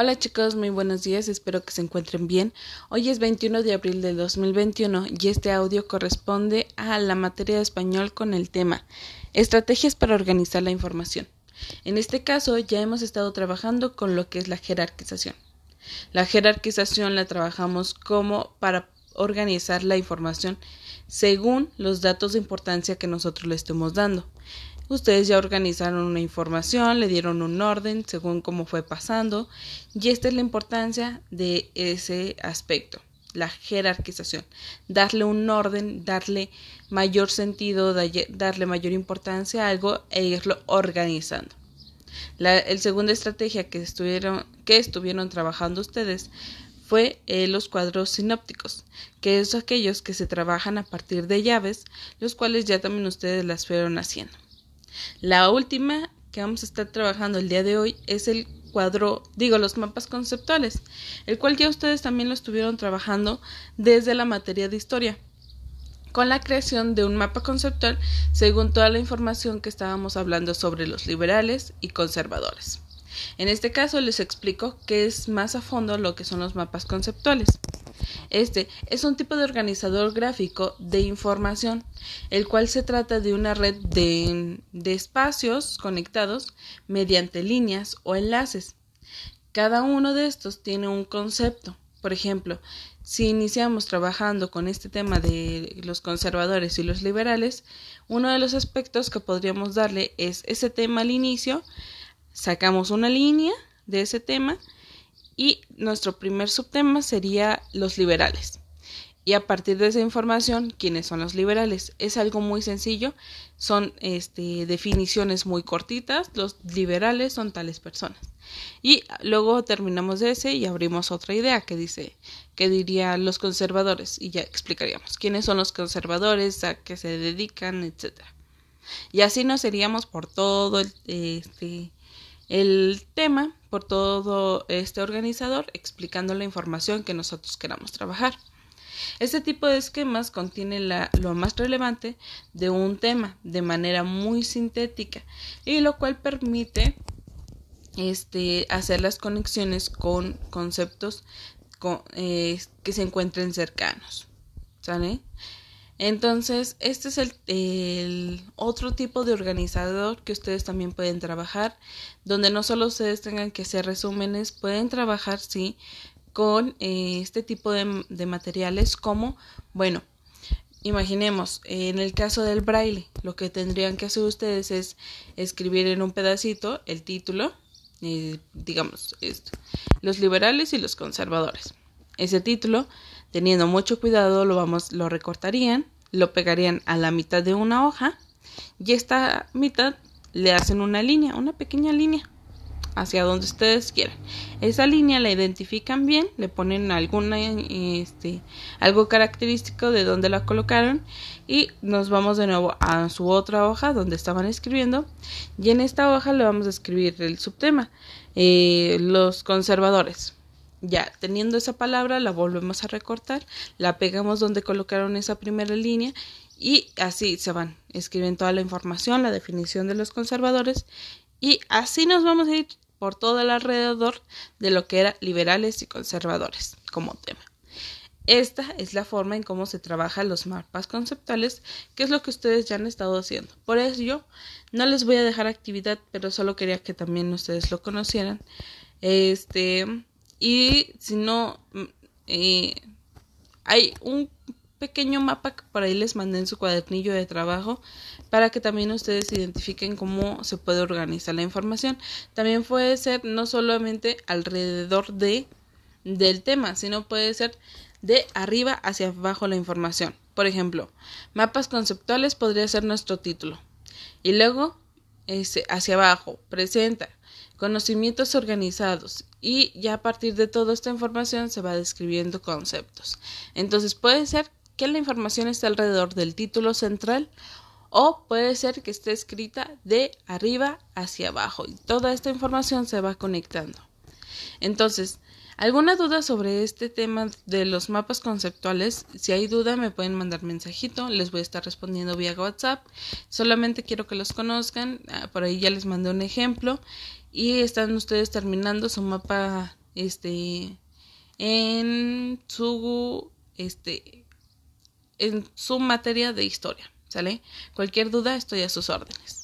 Hola chicos, muy buenos días, espero que se encuentren bien. Hoy es 21 de abril del 2021 y este audio corresponde a la materia de español con el tema Estrategias para organizar la información. En este caso ya hemos estado trabajando con lo que es la jerarquización. La jerarquización la trabajamos como para organizar la información según los datos de importancia que nosotros le estemos dando. Ustedes ya organizaron una información, le dieron un orden según cómo fue pasando y esta es la importancia de ese aspecto, la jerarquización, darle un orden, darle mayor sentido, darle mayor importancia a algo e irlo organizando. La segunda estrategia que estuvieron, que estuvieron trabajando ustedes fue eh, los cuadros sinópticos, que es aquellos que se trabajan a partir de llaves, los cuales ya también ustedes las fueron haciendo. La última que vamos a estar trabajando el día de hoy es el cuadro, digo, los mapas conceptuales, el cual ya ustedes también lo estuvieron trabajando desde la materia de historia, con la creación de un mapa conceptual según toda la información que estábamos hablando sobre los liberales y conservadores. En este caso les explico qué es más a fondo lo que son los mapas conceptuales. Este es un tipo de organizador gráfico de información, el cual se trata de una red de, espacios conectados mediante líneas o enlaces. Cada uno de estos tiene un concepto. Por ejemplo, si iniciamos trabajando con este tema de los conservadores y los liberales, uno de los aspectos que podríamos darle es ese tema al inicio, sacamos una línea de ese tema y nuestro primer subtema sería los liberales. Y a partir de esa información, ¿quiénes son los liberales? Es algo muy sencillo, son este, definiciones muy cortitas, los liberales son tales personas. Y luego terminamos de ese y abrimos otra idea que dice, que diría los conservadores, y ya explicaríamos quiénes son los conservadores, a qué se dedican, etc. Y así nos seríamos por todo este, el tema por todo este organizador explicando la información que nosotros queramos trabajar. Este tipo de esquemas contiene lo más relevante de un tema de manera muy sintética y lo cual permite este, hacer las conexiones con conceptos eh, que se encuentren cercanos. ¿Sale? Entonces, este es el, otro tipo de organizador que ustedes también pueden trabajar, donde no solo ustedes tengan que hacer resúmenes, pueden trabajar, sí, con eh, este tipo de, materiales como, bueno, imaginemos, en el caso del braille, lo que tendrían que hacer ustedes es escribir en un pedacito el título, eh, digamos, esto, los liberales y los conservadores. Ese título Teniendo mucho cuidado lo vamos, lo recortarían, lo pegarían a la mitad de una hoja y esta mitad le hacen una línea, una pequeña línea hacia donde ustedes quieran. Esa línea la identifican bien, le ponen alguna este algo característico de donde la colocaron y nos vamos de nuevo a su otra hoja donde estaban escribiendo y en esta hoja le vamos a escribir el subtema eh, los conservadores ya, teniendo esa palabra, la volvemos a recortar, la pegamos donde colocaron esa primera línea y así se van. Escriben toda la información, la definición de los conservadores y así nos vamos a ir por todo el alrededor de lo que era liberales y conservadores como tema. Esta es la forma en cómo se trabajan los mapas conceptuales, que es lo que ustedes ya han estado haciendo. Por eso yo no les voy a dejar actividad, pero solo quería que también ustedes lo conocieran. Este, y si no, mm, eh, hay un pequeño mapa que por ahí les mandé en su cuadernillo de trabajo para que también ustedes identifiquen cómo se puede organizar la información. También puede ser no solamente alrededor de del tema, sino puede ser de arriba hacia abajo la información. Por ejemplo, mapas conceptuales podría ser nuestro título. Y luego este, hacia abajo, presenta conocimientos organizados y ya a partir de toda esta información se va describiendo conceptos. Entonces puede ser que la información esté alrededor del título central o puede ser que esté escrita de arriba hacia abajo y toda esta información se va conectando. Entonces, ¿alguna duda sobre este tema de los mapas conceptuales? Si hay duda me pueden mandar mensajito, les voy a estar respondiendo vía WhatsApp. Solamente quiero que los conozcan, ah, por ahí ya les mandé un ejemplo y están ustedes terminando su mapa este en su este en su materia de historia, ¿sale? Cualquier duda estoy a sus órdenes.